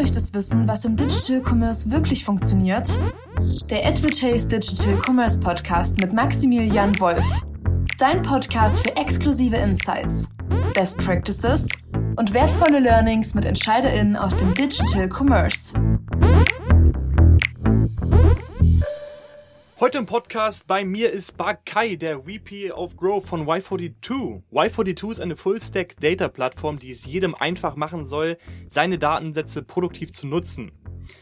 möchtest wissen, was im Digital Commerce wirklich funktioniert? Der Advertise Digital Commerce Podcast mit Maximilian Wolf. Dein Podcast für exklusive Insights, Best Practices und wertvolle Learnings mit EntscheiderInnen aus dem Digital Commerce. Heute im Podcast bei mir ist Kai, der VP of Growth von Y42. Y42 ist eine Full-Stack Data Plattform, die es jedem einfach machen soll, seine Datensätze produktiv zu nutzen.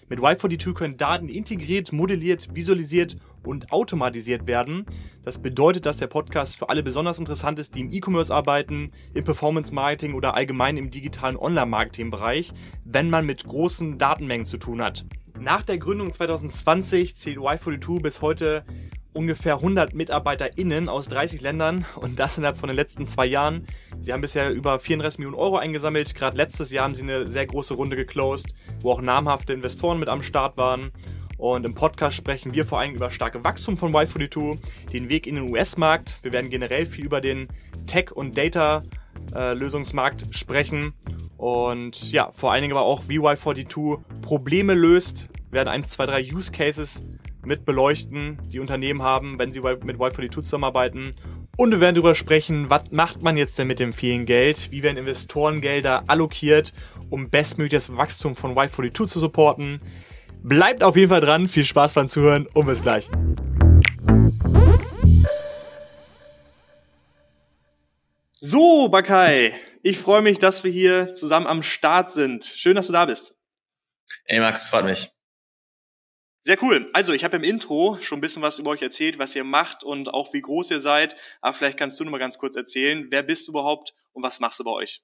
Mit Y42 können Daten integriert, modelliert, visualisiert und automatisiert werden. Das bedeutet, dass der Podcast für alle besonders interessant ist, die im E-Commerce arbeiten, im Performance Marketing oder allgemein im digitalen Online-Marketing-Bereich, wenn man mit großen Datenmengen zu tun hat. Nach der Gründung 2020 zählt Y42 bis heute ungefähr 100 MitarbeiterInnen aus 30 Ländern und das innerhalb von den letzten zwei Jahren. Sie haben bisher über 34 Millionen Euro eingesammelt. Gerade letztes Jahr haben sie eine sehr große Runde geclosed, wo auch namhafte Investoren mit am Start waren. Und im Podcast sprechen wir vor allem über starke Wachstum von Y42, den Weg in den US-Markt. Wir werden generell viel über den Tech- und Data-Lösungsmarkt sprechen und ja, vor allen Dingen aber auch, wie Y42 Probleme löst, werden ein, zwei, drei Use Cases mit beleuchten, die Unternehmen haben, wenn sie mit Y42 zusammenarbeiten. Und wir werden darüber sprechen, was macht man jetzt denn mit dem vielen Geld? Wie werden Investorengelder allokiert, um bestmögliches Wachstum von Y42 zu supporten? Bleibt auf jeden Fall dran, viel Spaß beim Zuhören und bis gleich. So, Bakai, ich freue mich, dass wir hier zusammen am Start sind. Schön, dass du da bist. Ey Max, freut mich. Sehr cool. Also, ich habe im Intro schon ein bisschen was über euch erzählt, was ihr macht und auch wie groß ihr seid. Aber vielleicht kannst du noch mal ganz kurz erzählen, wer bist du überhaupt und was machst du bei euch?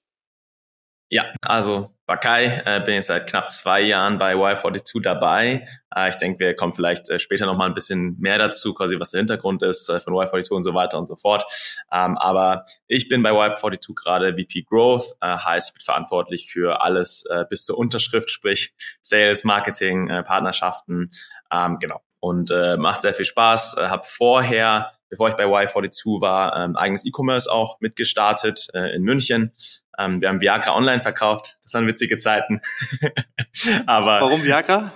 Ja, also Bakai, äh, bin jetzt seit knapp zwei Jahren bei Y42 dabei. Äh, ich denke, wir kommen vielleicht äh, später noch mal ein bisschen mehr dazu, quasi was der Hintergrund ist äh, von Y42 und so weiter und so fort. Ähm, aber ich bin bei Y42 gerade VP Growth, äh, heißt, ich bin verantwortlich für alles äh, bis zur Unterschrift, sprich Sales, Marketing, äh, Partnerschaften, ähm, genau. Und äh, macht sehr viel Spaß. Äh, habe vorher bevor ich bei Y42 war, ähm, eigenes E-Commerce auch mitgestartet äh, in München. Ähm, wir haben Viagra online verkauft. Das waren witzige Zeiten. aber Warum Viagra?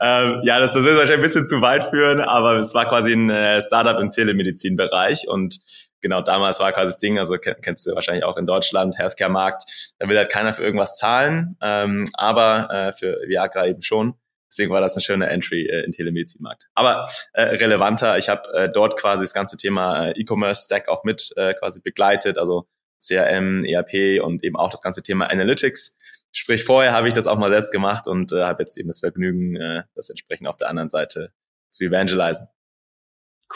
Ähm, ja, das, das wird wahrscheinlich ein bisschen zu weit führen, aber es war quasi ein äh, Startup im Telemedizinbereich und genau damals war quasi das Ding, also kennst du wahrscheinlich auch in Deutschland, Healthcare-Markt, da will halt keiner für irgendwas zahlen, ähm, aber äh, für Viagra eben schon. Deswegen war das eine schöne Entry äh, in Telemedizinmarkt. Aber äh, relevanter, ich habe äh, dort quasi das ganze Thema äh, E-Commerce-Stack auch mit äh, quasi begleitet, also CRM, ERP und eben auch das ganze Thema Analytics. Sprich, vorher habe ich das auch mal selbst gemacht und äh, habe jetzt eben das Vergnügen, äh, das entsprechend auf der anderen Seite zu evangelisen.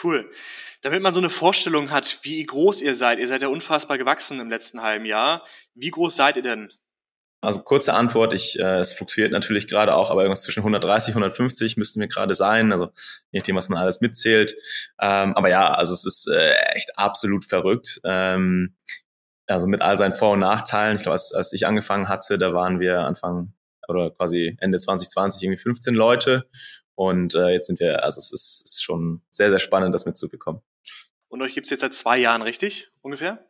Cool. Damit man so eine Vorstellung hat, wie groß ihr seid, ihr seid ja unfassbar gewachsen im letzten halben Jahr. Wie groß seid ihr denn? Also kurze Antwort, ich, äh, es fluktuiert natürlich gerade auch, aber irgendwas zwischen 130, 150 müssten wir gerade sein, also je nachdem, was man alles mitzählt. Ähm, aber ja, also es ist äh, echt absolut verrückt. Ähm, also mit all seinen Vor- und Nachteilen. Ich glaube, als, als ich angefangen hatte, da waren wir Anfang oder quasi Ende 2020 irgendwie 15 Leute. Und äh, jetzt sind wir, also es ist, ist schon sehr, sehr spannend, das mitzubekommen. Und euch gibt's jetzt seit zwei Jahren, richtig? Ungefähr?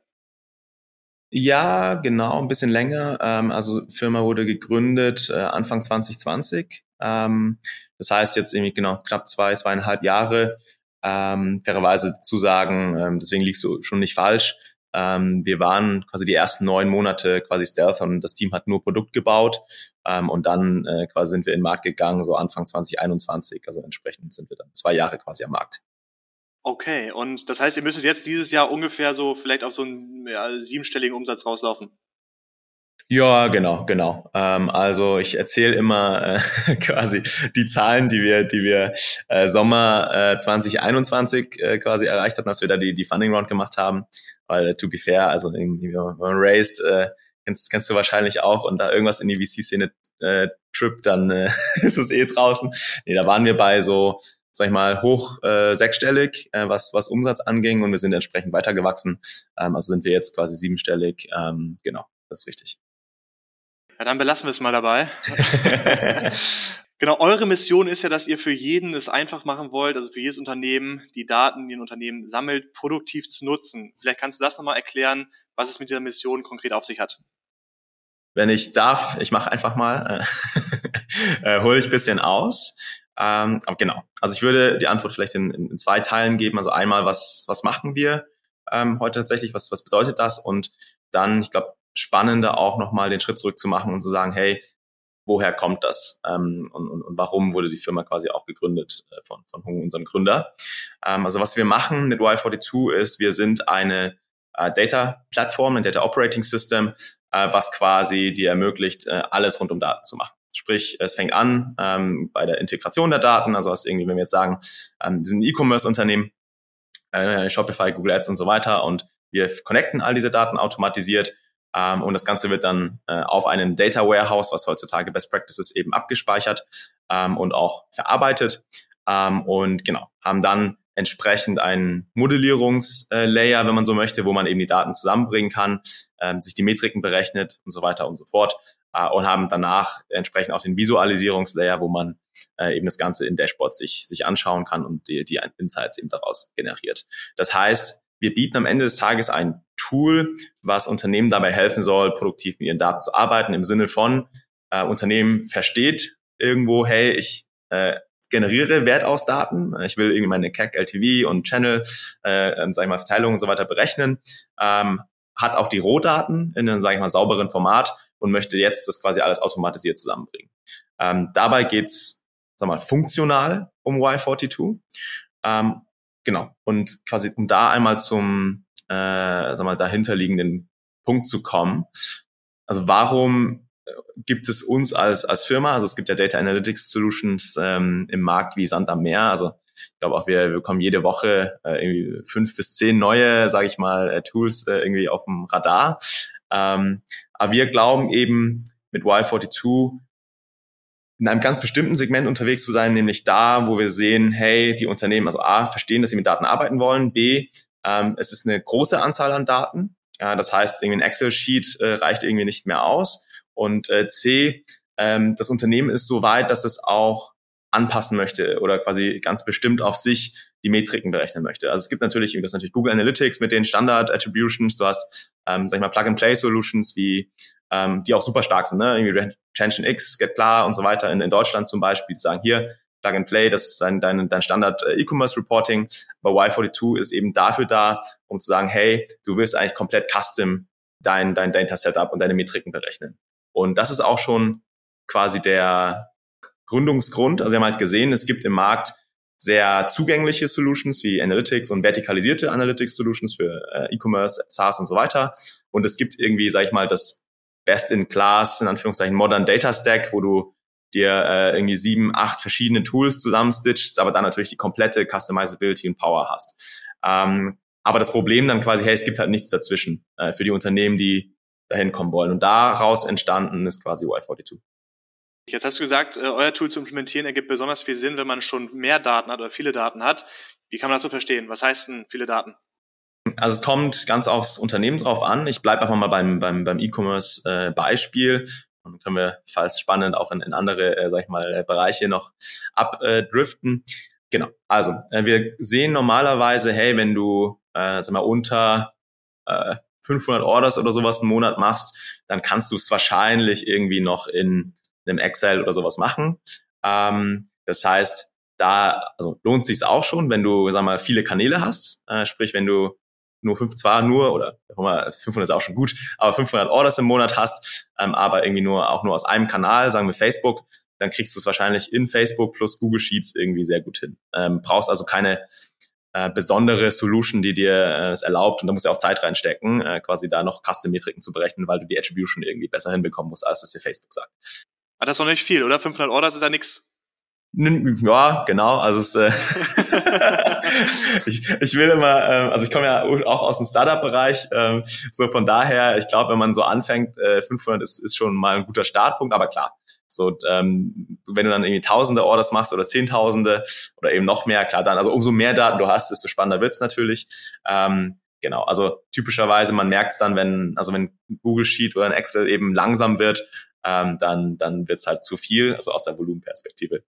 Ja, genau, ein bisschen länger. Ähm, also Firma wurde gegründet äh, Anfang 2020. Ähm, das heißt jetzt irgendwie genau knapp zwei, zweieinhalb Jahre. Ähm, fairerweise zu sagen, ähm, deswegen liegst du schon nicht falsch. Ähm, wir waren quasi die ersten neun Monate quasi Stealth und das Team hat nur Produkt gebaut ähm, und dann äh, quasi sind wir in den Markt gegangen, so Anfang 2021. Also entsprechend sind wir dann zwei Jahre quasi am Markt. Okay, und das heißt, ihr müsstet jetzt dieses Jahr ungefähr so vielleicht auf so einen ja, siebenstelligen Umsatz rauslaufen. Ja, genau, genau. Ähm, also ich erzähle immer äh, quasi die Zahlen, die wir, die wir äh, Sommer äh, 2021 äh, quasi erreicht hatten, dass wir da die, die Funding Round gemacht haben. Weil to be fair, also irgendwie, wenn man raised, äh, kennst, kennst du wahrscheinlich auch und da irgendwas in die VC-Szene äh, trippt, dann äh, ist es eh draußen. Nee, da waren wir bei so sag ich mal, hoch äh, sechsstellig, äh, was, was Umsatz anging und wir sind entsprechend weitergewachsen. Ähm, also sind wir jetzt quasi siebenstellig. Ähm, genau, das ist richtig. Ja, dann belassen wir es mal dabei. genau, eure Mission ist ja, dass ihr für jeden es einfach machen wollt, also für jedes Unternehmen, die Daten, die ein Unternehmen sammelt, produktiv zu nutzen. Vielleicht kannst du das nochmal erklären, was es mit dieser Mission konkret auf sich hat. wenn ich darf, ich mache einfach mal, äh, äh, hole ich bisschen aus. Ähm, aber genau, also ich würde die Antwort vielleicht in, in, zwei Teilen geben. Also einmal, was, was machen wir ähm, heute tatsächlich, was, was bedeutet das? Und dann, ich glaube, spannender auch nochmal den Schritt zurück zu machen und zu sagen, hey, woher kommt das ähm, und, und, und warum wurde die Firma quasi auch gegründet äh, von, von Hung, unserem Gründer. Ähm, also was wir machen mit Y42 ist, wir sind eine äh, Data-Plattform, ein Data Operating System, äh, was quasi dir ermöglicht, äh, alles rund um Daten zu machen. Sprich, es fängt an ähm, bei der Integration der Daten, also was irgendwie, wenn wir jetzt sagen, ähm, wir sind ein E-Commerce-Unternehmen, äh, Shopify, Google Ads und so weiter und wir connecten all diese Daten automatisiert ähm, und das Ganze wird dann äh, auf einen Data Warehouse, was heutzutage Best Practices eben abgespeichert ähm, und auch verarbeitet ähm, und genau, haben dann entsprechend einen Modellierungslayer, wenn man so möchte, wo man eben die Daten zusammenbringen kann, ähm, sich die Metriken berechnet und so weiter und so fort äh, und haben danach entsprechend auch den Visualisierungslayer, wo man äh, eben das Ganze in Dashboards sich, sich anschauen kann und die, die Insights eben daraus generiert. Das heißt, wir bieten am Ende des Tages ein Tool, was Unternehmen dabei helfen soll, produktiv mit ihren Daten zu arbeiten, im Sinne von, äh, Unternehmen versteht irgendwo, hey, ich äh, generiere Wert aus Daten. Ich will irgendwie meine CAC, LTV und Channel, äh, ähm, sag ich mal, Verteilung und so weiter berechnen. Ähm, hat auch die Rohdaten in einem, sag ich mal, sauberen Format und möchte jetzt das quasi alles automatisiert zusammenbringen. Ähm, dabei geht's, sag mal, funktional um Y42. Ähm, genau. Und quasi, um da einmal zum, äh, sag mal, dahinterliegenden Punkt zu kommen. Also warum gibt es uns als, als Firma, also es gibt ja Data Analytics Solutions ähm, im Markt wie Sand am Meer. Also ich glaube auch, wir, wir bekommen jede Woche äh, irgendwie fünf bis zehn neue, sage ich mal, äh, Tools äh, irgendwie auf dem Radar. Ähm, aber wir glauben eben mit Y42 in einem ganz bestimmten Segment unterwegs zu sein, nämlich da, wo wir sehen, hey, die Unternehmen, also A, verstehen, dass sie mit Daten arbeiten wollen, B, ähm, es ist eine große Anzahl an Daten. Ja, das heißt, irgendwie ein Excel-Sheet äh, reicht irgendwie nicht mehr aus. Und äh, C, ähm, das Unternehmen ist so weit, dass es auch anpassen möchte oder quasi ganz bestimmt auf sich die Metriken berechnen möchte. Also es gibt natürlich, du hast natürlich Google Analytics mit den Standard Attributions, du hast, ähm, sag ich mal, Plug-and-Play-Solutions, wie ähm, die auch super stark sind, ne? Irgendwie Retention X, Get Klar und so weiter in, in Deutschland zum Beispiel, die sagen hier, Plug and Play, das ist dein, dein, dein Standard äh, E-Commerce Reporting. Aber Y42 ist eben dafür da, um zu sagen, hey, du willst eigentlich komplett custom dein, dein Data Setup und deine Metriken berechnen. Und das ist auch schon quasi der Gründungsgrund. Also wir haben halt gesehen, es gibt im Markt sehr zugängliche Solutions wie Analytics und vertikalisierte Analytics Solutions für äh, E-Commerce, SaaS und so weiter. Und es gibt irgendwie, sag ich mal, das Best-in-Class, in Anführungszeichen Modern Data Stack, wo du dir äh, irgendwie sieben, acht verschiedene Tools zusammenstitchst, aber dann natürlich die komplette Customizability und Power hast. Ähm, aber das Problem dann quasi, hey, es gibt halt nichts dazwischen äh, für die Unternehmen, die dahin kommen wollen. Und daraus entstanden ist quasi Y42. Jetzt hast du gesagt, äh, euer Tool zu implementieren ergibt besonders viel Sinn, wenn man schon mehr Daten hat oder viele Daten hat. Wie kann man das so verstehen? Was heißt denn viele Daten? Also es kommt ganz aufs Unternehmen drauf an. Ich bleibe einfach mal beim, beim, beim E-Commerce-Beispiel. Äh, und dann können wir, falls spannend, auch in, in andere, äh, sag ich mal, äh, Bereiche noch abdriften. Genau. Also, äh, wir sehen normalerweise, hey, wenn du, äh, sag mal, unter äh, 500 Orders oder sowas einen Monat machst, dann kannst du es wahrscheinlich irgendwie noch in einem Excel oder sowas machen. Ähm, das heißt, da also lohnt sich auch schon, wenn du, sag mal, viele Kanäle hast. Äh, sprich, wenn du nur fünf, zwar nur, oder 500 ist auch schon gut, aber 500 Orders im Monat hast, ähm, aber irgendwie nur, auch nur aus einem Kanal, sagen wir Facebook, dann kriegst du es wahrscheinlich in Facebook plus Google Sheets irgendwie sehr gut hin. Ähm, brauchst also keine äh, besondere Solution, die dir äh, es erlaubt, und da musst du auch Zeit reinstecken, äh, quasi da noch Custom-Metriken zu berechnen, weil du die Attribution irgendwie besser hinbekommen musst, als es dir Facebook sagt. Ah, das ist noch nicht viel, oder? 500 Orders ist ja nix. Ja, genau. Also es, äh, ich, ich will immer, äh, also ich komme ja auch aus dem Startup-Bereich, äh, so von daher, ich glaube, wenn man so anfängt, äh, 500 ist, ist schon mal ein guter Startpunkt, aber klar, so, ähm, wenn du dann irgendwie Tausende Orders machst oder Zehntausende oder eben noch mehr, klar, dann, also umso mehr Daten du hast, desto spannender wird's natürlich. Ähm, genau, also typischerweise, man merkt's dann, wenn, also wenn Google Sheet oder ein Excel eben langsam wird, ähm, dann, dann wird's halt zu viel, also aus der Volumenperspektive.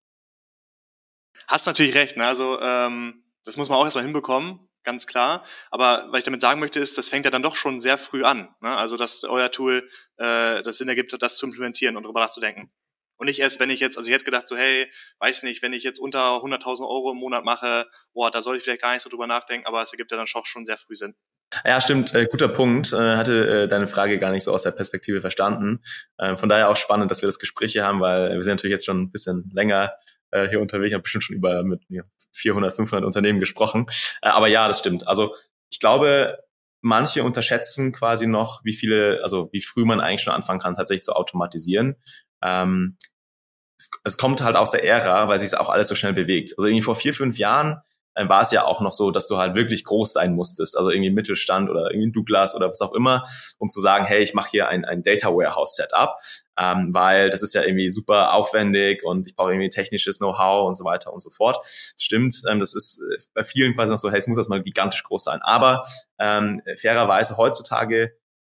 Hast natürlich recht, ne? Also ähm, das muss man auch erstmal hinbekommen. ganz klar. Aber was ich damit sagen möchte, ist, das fängt ja dann doch schon sehr früh an. Ne? Also, dass euer Tool äh, das Sinn ergibt, das zu implementieren und darüber nachzudenken. Und nicht erst, wenn ich jetzt, also ich hätte gedacht so, hey, weiß nicht, wenn ich jetzt unter 100.000 Euro im Monat mache, boah, da sollte ich vielleicht gar nicht so drüber nachdenken, aber es ergibt ja dann schon, schon sehr früh Sinn. Ja, stimmt, äh, guter Punkt. Äh, hatte äh, deine Frage gar nicht so aus der Perspektive verstanden. Äh, von daher auch spannend, dass wir das Gespräch hier haben, weil wir sind natürlich jetzt schon ein bisschen länger äh, hier unterwegs. Ich habe bestimmt schon über mit ja, 400, 500 Unternehmen gesprochen. Äh, aber ja, das stimmt. Also ich glaube, manche unterschätzen quasi noch, wie viele, also wie früh man eigentlich schon anfangen kann, tatsächlich zu automatisieren. Ähm, es, es kommt halt aus der Ära, weil sich es auch alles so schnell bewegt. Also irgendwie vor vier, fünf Jahren äh, war es ja auch noch so, dass du halt wirklich groß sein musstest, also irgendwie Mittelstand oder irgendwie Douglas oder was auch immer, um zu sagen, hey, ich mache hier ein, ein Data Warehouse Setup, ähm, weil das ist ja irgendwie super aufwendig und ich brauche irgendwie technisches Know-how und so weiter und so fort. Das stimmt, ähm, das ist äh, bei vielen quasi noch so, hey, es muss das mal gigantisch groß sein. Aber ähm, fairerweise heutzutage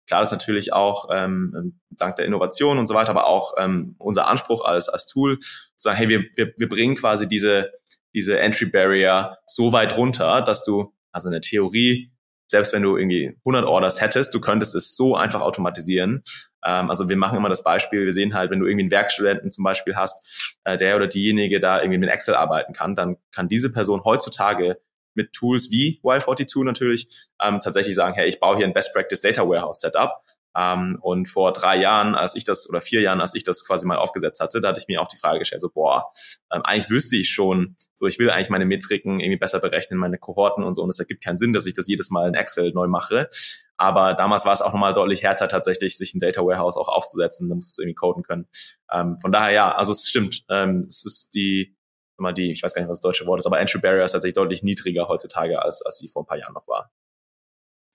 Klar, das ist natürlich auch ähm, dank der Innovation und so weiter, aber auch ähm, unser Anspruch als, als Tool, zu sagen, hey, wir, wir, wir bringen quasi diese, diese Entry Barrier so weit runter, dass du, also in der Theorie, selbst wenn du irgendwie 100 Orders hättest, du könntest es so einfach automatisieren. Ähm, also wir machen immer das Beispiel, wir sehen halt, wenn du irgendwie einen Werkstudenten zum Beispiel hast, äh, der oder diejenige da irgendwie mit Excel arbeiten kann, dann kann diese Person heutzutage mit Tools wie Y42 natürlich ähm, tatsächlich sagen, hey, ich baue hier ein Best Practice Data Warehouse Setup ähm, und vor drei Jahren, als ich das, oder vier Jahren, als ich das quasi mal aufgesetzt hatte, da hatte ich mir auch die Frage gestellt, so, boah, ähm, eigentlich wüsste ich schon, so, ich will eigentlich meine Metriken irgendwie besser berechnen, meine Kohorten und so, und es ergibt keinen Sinn, dass ich das jedes Mal in Excel neu mache. Aber damals war es auch nochmal deutlich härter, tatsächlich sich ein Data Warehouse auch aufzusetzen, da musst du irgendwie coden können. Ähm, von daher, ja, also es stimmt, ähm, es ist die, immer die, ich weiß gar nicht, was das deutsche Wort ist, aber Entry Barrier ist tatsächlich deutlich niedriger heutzutage, als, als sie vor ein paar Jahren noch war.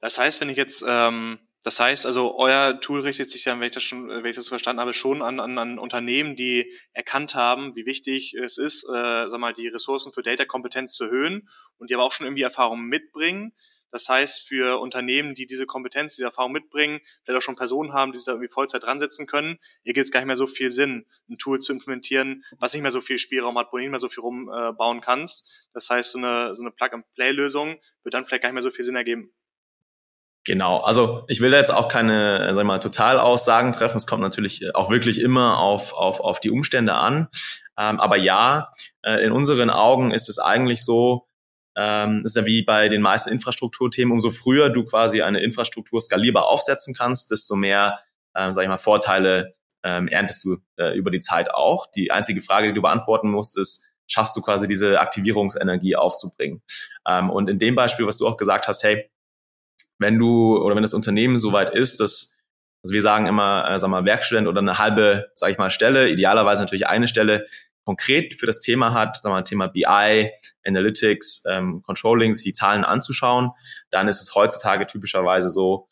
Das heißt, wenn ich jetzt ähm, das heißt also, euer Tool richtet sich dann, wenn ich das schon, wenn ich das so verstanden habe, schon an, an, an Unternehmen, die erkannt haben, wie wichtig es ist, äh, sag mal, die Ressourcen für Data-Kompetenz zu erhöhen und die aber auch schon irgendwie Erfahrungen mitbringen. Das heißt, für Unternehmen, die diese Kompetenz, diese Erfahrung mitbringen, vielleicht auch schon Personen haben, die sich da irgendwie Vollzeit dran setzen können, hier gibt es gar nicht mehr so viel Sinn, ein Tool zu implementieren, was nicht mehr so viel Spielraum hat, wo du nicht mehr so viel rumbauen äh, kannst. Das heißt, so eine, so eine Plug-and-Play-Lösung wird dann vielleicht gar nicht mehr so viel Sinn ergeben. Genau, also ich will da jetzt auch keine, sag ich mal, Totalaussagen treffen. Es kommt natürlich auch wirklich immer auf, auf, auf die Umstände an. Ähm, aber ja, äh, in unseren Augen ist es eigentlich so, ähm, ist ja wie bei den meisten Infrastrukturthemen, umso früher du quasi eine Infrastruktur skalierbar aufsetzen kannst, desto mehr, äh, sag ich mal, Vorteile ähm, erntest du äh, über die Zeit auch. Die einzige Frage, die du beantworten musst, ist, schaffst du quasi diese Aktivierungsenergie aufzubringen? Ähm, und in dem Beispiel, was du auch gesagt hast, hey, wenn du oder wenn das Unternehmen so weit ist, dass also wir sagen immer, äh, sag mal, Werkstudent oder eine halbe, sage ich mal, Stelle, idealerweise natürlich eine Stelle konkret für das Thema hat, sag mal, Thema BI, Analytics, ähm, Controlling, sich die Zahlen anzuschauen, dann ist es heutzutage typischerweise so,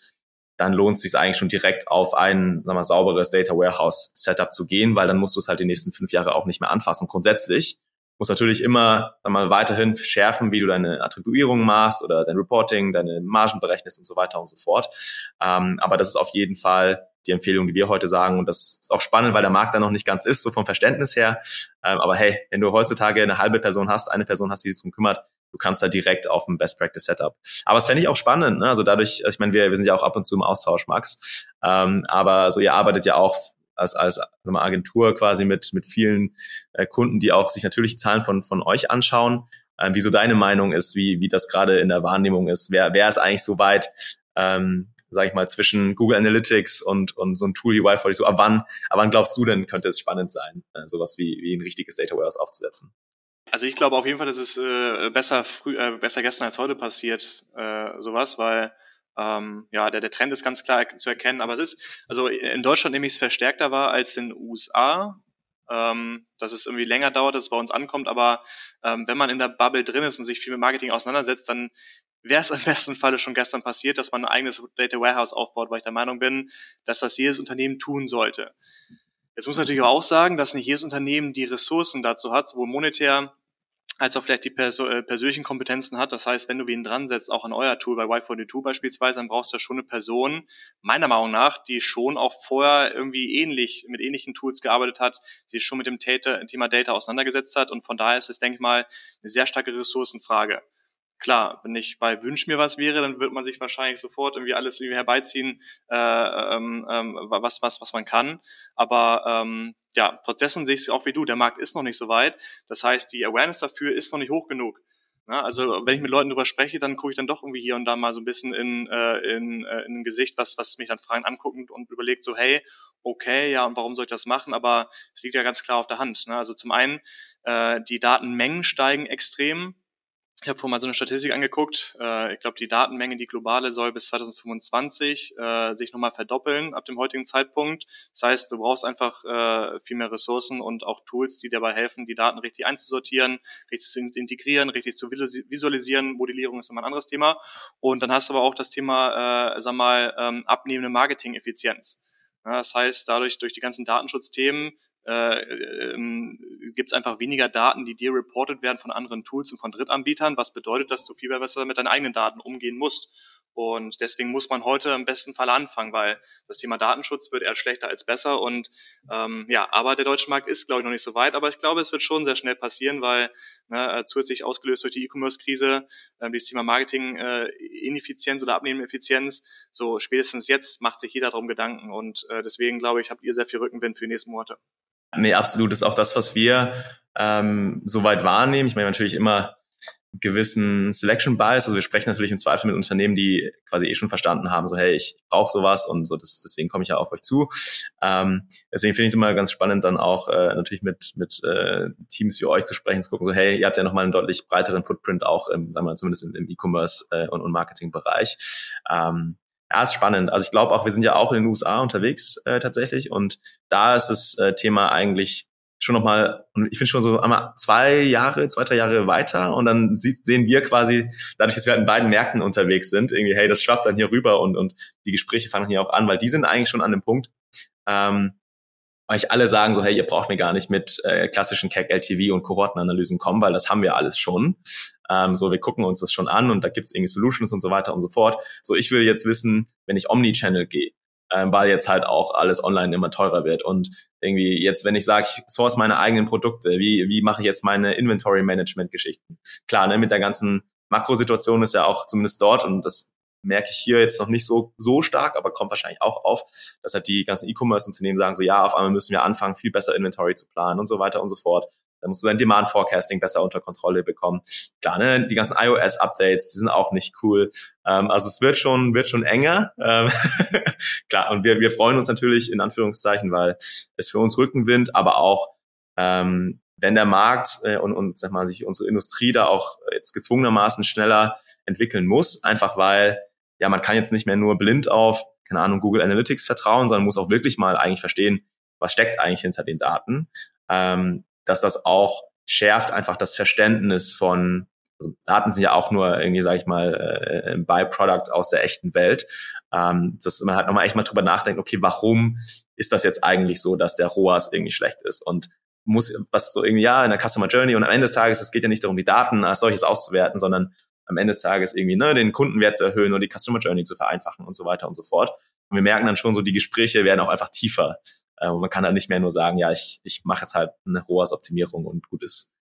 dann lohnt es sich eigentlich schon direkt auf ein sag mal, sauberes Data Warehouse Setup zu gehen, weil dann musst du es halt die nächsten fünf Jahre auch nicht mehr anfassen, grundsätzlich muss natürlich immer mal, weiterhin schärfen, wie du deine Attribuierung machst oder dein Reporting, deine Margen berechnest und so weiter und so fort. Ähm, aber das ist auf jeden Fall die Empfehlung, die wir heute sagen. Und das ist auch spannend, weil der Markt da noch nicht ganz ist, so vom Verständnis her. Ähm, aber hey, wenn du heutzutage eine halbe Person hast, eine Person hast, die sich darum kümmert, du kannst da direkt auf ein Best Practice Setup. Aber es fände ich auch spannend. Ne? Also dadurch, ich meine, wir, wir sind ja auch ab und zu im Austausch, Max. Ähm, aber so ihr arbeitet ja auch als, als Agentur quasi mit, mit vielen äh, Kunden, die auch sich natürlich Zahlen von, von euch anschauen. Ähm, wie so deine Meinung ist, wie, wie das gerade in der Wahrnehmung ist. Wer, wer ist eigentlich so weit, ähm, sag ich mal, zwischen Google Analytics und, und so ein Tool wie Y42? Ab wann, ab wann glaubst du denn, könnte es spannend sein, äh, sowas wie, wie ein richtiges Data Warehouse aufzusetzen? Also ich glaube auf jeden Fall, dass es äh, besser früh, äh, besser gestern als heute passiert, äh, sowas, weil ähm, ja, der, der Trend ist ganz klar zu erkennen, aber es ist, also in Deutschland nämlich es verstärkter war als in den USA, ähm, dass es irgendwie länger dauert, dass es bei uns ankommt, aber ähm, wenn man in der Bubble drin ist und sich viel mit Marketing auseinandersetzt, dann wäre es im besten Falle schon gestern passiert, dass man ein eigenes Data Warehouse aufbaut, weil ich der Meinung bin, dass das jedes Unternehmen tun sollte. Jetzt muss man natürlich auch sagen, dass nicht jedes Unternehmen die Ressourcen dazu hat, sowohl monetär als auch vielleicht die perso äh, persönlichen Kompetenzen hat. Das heißt, wenn du wen dran setzt, auch an euer Tool bei Y42 beispielsweise, dann brauchst du ja schon eine Person, meiner Meinung nach, die schon auch vorher irgendwie ähnlich, mit ähnlichen Tools gearbeitet hat, sich schon mit dem Thema Data auseinandergesetzt hat und von daher ist es, denke ich mal, eine sehr starke Ressourcenfrage. Klar, wenn ich bei Wünsch mir was wäre, dann wird man sich wahrscheinlich sofort irgendwie alles irgendwie herbeiziehen, äh, ähm, ähm, was, was, was man kann. Aber ähm, ja, trotzdem sehe ich auch wie du, der Markt ist noch nicht so weit. Das heißt, die Awareness dafür ist noch nicht hoch genug. Ja, also wenn ich mit Leuten drüber spreche, dann gucke ich dann doch irgendwie hier und da mal so ein bisschen in, äh, in, äh, in ein Gesicht, was, was mich dann Fragen anguckt und überlegt so, hey, okay, ja, und warum soll ich das machen? Aber es liegt ja ganz klar auf der Hand. Ne? Also zum einen, äh, die Datenmengen steigen extrem. Ich habe vorhin mal so eine Statistik angeguckt. Äh, ich glaube, die Datenmenge, die globale, soll bis 2025 äh, sich nochmal verdoppeln ab dem heutigen Zeitpunkt. Das heißt, du brauchst einfach äh, viel mehr Ressourcen und auch Tools, die dabei helfen, die Daten richtig einzusortieren, richtig zu integrieren, richtig zu visualisieren. Modellierung ist immer ein anderes Thema. Und dann hast du aber auch das Thema, äh, sag mal, ähm, abnehmende Marketing-Effizienz. Ja, das heißt, dadurch, durch die ganzen Datenschutzthemen äh, ähm, gibt es einfach weniger Daten, die dir reported werden von anderen Tools und von Drittanbietern, was bedeutet, dass du viel besser mit deinen eigenen Daten umgehen musst. Und deswegen muss man heute im besten Fall anfangen, weil das Thema Datenschutz wird eher schlechter als besser. Und ähm, ja, aber der deutsche Markt ist, glaube ich, noch nicht so weit. Aber ich glaube, es wird schon sehr schnell passieren, weil ne, äh, zusätzlich ausgelöst durch die E-Commerce-Krise, äh, dieses Thema Marketing-Ineffizienz äh, oder Abnehmen-Effizienz, so spätestens jetzt macht sich jeder darum Gedanken. Und äh, deswegen, glaube ich, habt ihr sehr viel Rückenwind für die nächsten Monate. Nee, absolut. Das ist auch das, was wir ähm, soweit wahrnehmen. Ich meine natürlich immer gewissen Selection Bias. Also wir sprechen natürlich im Zweifel mit Unternehmen, die quasi eh schon verstanden haben, so hey, ich brauche sowas und so, das, deswegen komme ich ja auf euch zu. Ähm, deswegen finde ich es immer ganz spannend, dann auch äh, natürlich mit, mit äh, Teams wie euch zu sprechen, zu gucken, so hey, ihr habt ja nochmal einen deutlich breiteren Footprint auch, im, sagen wir mal, zumindest im, im E-Commerce äh, und, und Marketing-Bereich. Ähm, ja, ist spannend. Also ich glaube auch, wir sind ja auch in den USA unterwegs äh, tatsächlich. Und da ist das äh, Thema eigentlich schon nochmal, ich finde schon so einmal zwei Jahre, zwei, drei Jahre weiter. Und dann sieht, sehen wir quasi, dadurch, dass wir halt in beiden Märkten unterwegs sind, irgendwie, hey, das schwappt dann hier rüber. Und, und die Gespräche fangen hier auch an, weil die sind eigentlich schon an dem Punkt, ähm, euch alle sagen so, hey, ihr braucht mir gar nicht mit äh, klassischen CAC, LTV und Kohortenanalysen kommen, weil das haben wir alles schon. Ähm, so, wir gucken uns das schon an und da gibt's irgendwie Solutions und so weiter und so fort. So, ich will jetzt wissen, wenn ich Omnichannel gehe, ähm, weil jetzt halt auch alles online immer teurer wird. Und irgendwie jetzt, wenn ich sage, ich source meine eigenen Produkte, wie, wie mache ich jetzt meine Inventory-Management-Geschichten? Klar, ne, mit der ganzen Makrosituation ist ja auch zumindest dort, und das merke ich hier jetzt noch nicht so, so stark, aber kommt wahrscheinlich auch auf, dass halt die ganzen E-Commerce-Unternehmen sagen so, ja, auf einmal müssen wir anfangen, viel besser Inventory zu planen und so weiter und so fort. Da musst du dein Demand Forecasting besser unter Kontrolle bekommen. Klar, ne, die ganzen iOS Updates, die sind auch nicht cool. Ähm, also es wird schon, wird schon enger. Ähm Klar, und wir, wir freuen uns natürlich in Anführungszeichen, weil es für uns Rückenwind, aber auch ähm, wenn der Markt äh, und, und sag mal, sich unsere Industrie da auch jetzt gezwungenermaßen schneller entwickeln muss, einfach weil ja man kann jetzt nicht mehr nur blind auf keine Ahnung Google Analytics vertrauen, sondern muss auch wirklich mal eigentlich verstehen, was steckt eigentlich hinter den Daten. Ähm, dass das auch schärft einfach das Verständnis von, also Daten sind ja auch nur irgendwie, sage ich mal, äh, ein Byproduct aus der echten Welt, ähm, dass man halt nochmal echt mal drüber nachdenkt, okay, warum ist das jetzt eigentlich so, dass der ROAS irgendwie schlecht ist und muss was so irgendwie, ja, in der Customer Journey und am Ende des Tages, es geht ja nicht darum, die Daten als solches auszuwerten, sondern am Ende des Tages irgendwie ne, den Kundenwert zu erhöhen und die Customer Journey zu vereinfachen und so weiter und so fort. Und wir merken dann schon so, die Gespräche werden auch einfach tiefer. Äh, man kann dann nicht mehr nur sagen, ja, ich, ich mache jetzt halt eine ROAS-Optimierung und gut ist.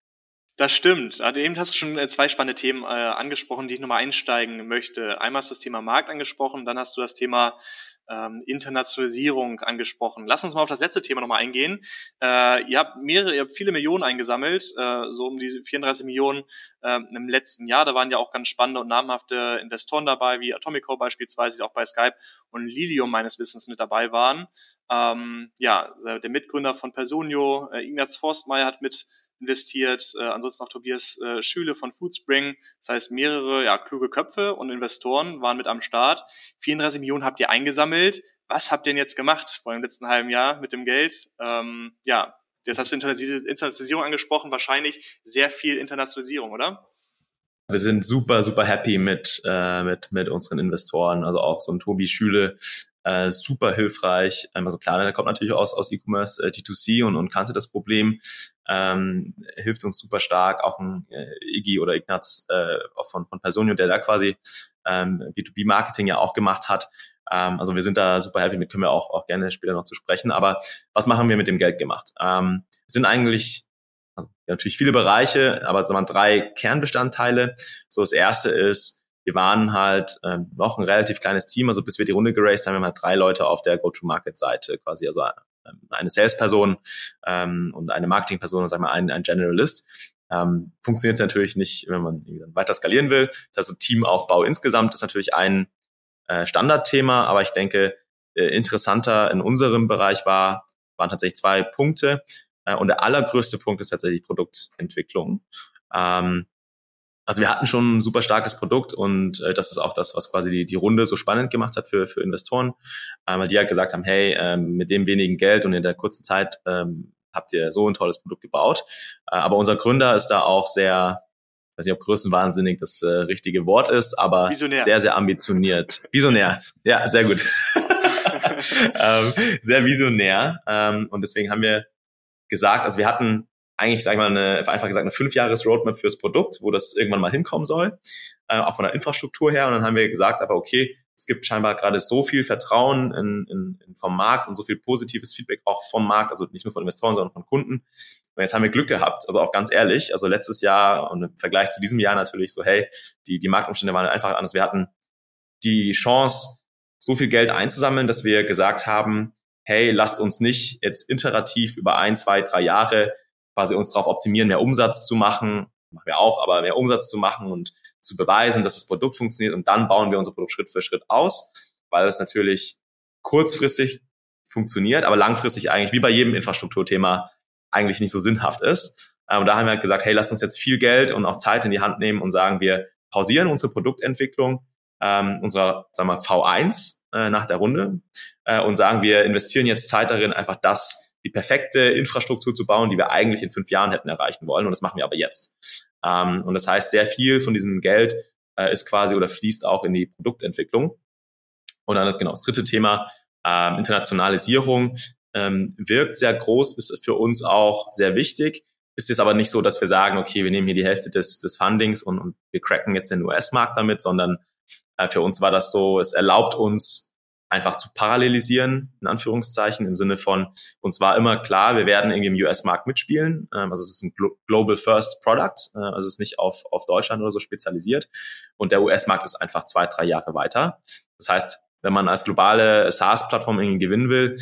Das stimmt. Also eben hast du schon äh, zwei spannende Themen äh, angesprochen, die ich nochmal einsteigen möchte. Einmal hast du das Thema Markt angesprochen, dann hast du das Thema ähm, Internationalisierung angesprochen. Lass uns mal auf das letzte Thema nochmal eingehen. Äh, ihr habt mehrere, ihr habt viele Millionen eingesammelt, äh, so um die 34 Millionen äh, im letzten Jahr. Da waren ja auch ganz spannende und namhafte Investoren dabei, wie Atomico beispielsweise, die auch bei Skype und Lilium meines Wissens mit dabei waren. Ähm, ja, der Mitgründer von Personio, äh, Ignaz Forstmeier hat mit investiert, äh, ansonsten auch Tobias äh, Schüle von Foodspring. Das heißt, mehrere ja, kluge Köpfe und Investoren waren mit am Start. 34 Millionen habt ihr eingesammelt. Was habt ihr denn jetzt gemacht vor dem letzten halben Jahr mit dem Geld? Ähm, ja, jetzt hast du Internationalisierung angesprochen, wahrscheinlich sehr viel Internationalisierung, oder? Wir sind super, super happy mit, äh, mit, mit unseren Investoren. Also auch so ein Tobi Schüle, äh, super hilfreich. Ähm, also klar, der kommt natürlich aus, aus E-Commerce äh, D2C und, und kannte das Problem. Ähm, hilft uns super stark. Auch ein äh, Iggy oder Ignaz äh, von, von Personio, der da quasi ähm, B2B-Marketing ja auch gemacht hat. Ähm, also wir sind da super happy mit, können wir auch, auch gerne später noch zu sprechen. Aber was machen wir mit dem Geld gemacht? Ähm, sind eigentlich also natürlich viele Bereiche, aber sagen wir drei Kernbestandteile. So das erste ist, wir waren halt ähm, noch ein relativ kleines Team, also bis wir die Runde geraced haben, wir halt drei Leute auf der Go-to-Market-Seite quasi, also ähm, eine Salesperson ähm, und eine Marketingperson und sagen wir ein, ein Generalist. Ähm, funktioniert natürlich nicht, wenn man weiter skalieren will. Das heißt, Teamaufbau insgesamt ist natürlich ein äh, Standardthema, aber ich denke, äh, interessanter in unserem Bereich war, waren tatsächlich zwei Punkte. Äh, und der allergrößte Punkt ist tatsächlich Produktentwicklung. Ähm, also wir hatten schon ein super starkes Produkt und äh, das ist auch das, was quasi die, die Runde so spannend gemacht hat für, für Investoren, äh, weil die halt gesagt haben, hey, äh, mit dem wenigen Geld und in der kurzen Zeit ähm, habt ihr so ein tolles Produkt gebaut. Äh, aber unser Gründer ist da auch sehr, weiß nicht, ob größenwahnsinnig das äh, richtige Wort ist, aber Visionär. sehr, sehr ambitioniert. Visionär, ja, sehr gut. ähm, sehr visionär. Ähm, und deswegen haben wir gesagt, also wir hatten eigentlich, sag ich mal, eine, einfach gesagt, eine Fünfjahres-Roadmap fürs Produkt, wo das irgendwann mal hinkommen soll, äh, auch von der Infrastruktur her. Und dann haben wir gesagt, aber okay, es gibt scheinbar gerade so viel Vertrauen in, in, in vom Markt und so viel positives Feedback auch vom Markt, also nicht nur von Investoren, sondern von Kunden. Und jetzt haben wir Glück gehabt, also auch ganz ehrlich, also letztes Jahr und im Vergleich zu diesem Jahr natürlich so, hey, die, die Marktumstände waren einfach anders. Wir hatten die Chance, so viel Geld einzusammeln, dass wir gesagt haben, hey, lasst uns nicht jetzt iterativ über ein, zwei, drei Jahre quasi uns darauf optimieren, mehr Umsatz zu machen, machen wir auch, aber mehr Umsatz zu machen und zu beweisen, dass das Produkt funktioniert und dann bauen wir unser Produkt Schritt für Schritt aus, weil es natürlich kurzfristig funktioniert, aber langfristig eigentlich wie bei jedem Infrastrukturthema eigentlich nicht so sinnhaft ist. Äh, und da haben wir halt gesagt, hey, lasst uns jetzt viel Geld und auch Zeit in die Hand nehmen und sagen, wir pausieren unsere Produktentwicklung ähm, unserer sagen wir, V1 äh, nach der Runde äh, und sagen, wir investieren jetzt Zeit darin, einfach das, die perfekte Infrastruktur zu bauen, die wir eigentlich in fünf Jahren hätten erreichen wollen. Und das machen wir aber jetzt. Ähm, und das heißt, sehr viel von diesem Geld äh, ist quasi oder fließt auch in die Produktentwicklung. Und dann ist genau das dritte Thema, ähm, Internationalisierung ähm, wirkt sehr groß, ist für uns auch sehr wichtig. Ist jetzt aber nicht so, dass wir sagen, okay, wir nehmen hier die Hälfte des, des Fundings und, und wir cracken jetzt den US-Markt damit, sondern äh, für uns war das so, es erlaubt uns einfach zu parallelisieren, in Anführungszeichen, im Sinne von, uns war immer klar, wir werden irgendwie im US-Markt mitspielen. Ähm, also es ist ein Global First Product, äh, also es ist nicht auf, auf Deutschland oder so spezialisiert. Und der US-Markt ist einfach zwei, drei Jahre weiter. Das heißt, wenn man als globale SaaS-Plattform irgendwie gewinnen will,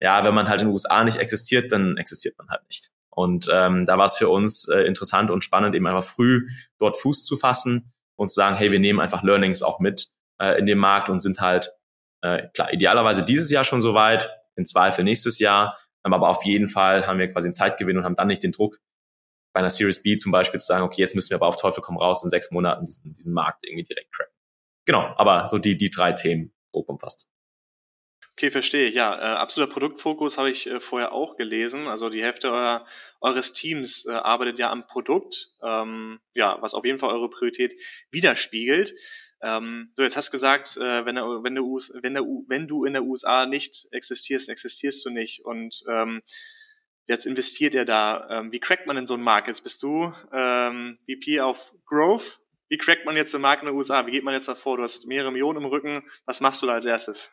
ja, wenn man halt in den USA nicht existiert, dann existiert man halt nicht. Und ähm, da war es für uns äh, interessant und spannend, eben einfach früh dort Fuß zu fassen und zu sagen, hey, wir nehmen einfach Learnings auch mit äh, in dem Markt und sind halt, äh, klar, idealerweise dieses Jahr schon soweit, in Zweifel nächstes Jahr, aber auf jeden Fall haben wir quasi einen Zeitgewinn und haben dann nicht den Druck, bei einer Series B zum Beispiel zu sagen, okay, jetzt müssen wir aber auf Teufel komm raus in sechs Monaten diesen, diesen Markt irgendwie direkt cracken. Genau, aber so die, die drei Themen grob umfasst. Okay, verstehe. Ja, äh, absoluter Produktfokus habe ich äh, vorher auch gelesen. Also die Hälfte euer, eures Teams äh, arbeitet ja am Produkt, ähm, ja, was auf jeden Fall eure Priorität widerspiegelt. Ähm, du jetzt hast gesagt, äh, wenn, wenn, der US, wenn, der, wenn du in der USA nicht existierst, existierst du nicht. Und ähm, jetzt investiert er da. Ähm, wie crackt man denn so einen Markt? Jetzt bist du ähm, VP auf Growth. Wie crackt man jetzt den Markt in den USA? Wie geht man jetzt davor? Du hast mehrere Millionen im Rücken. Was machst du da als erstes?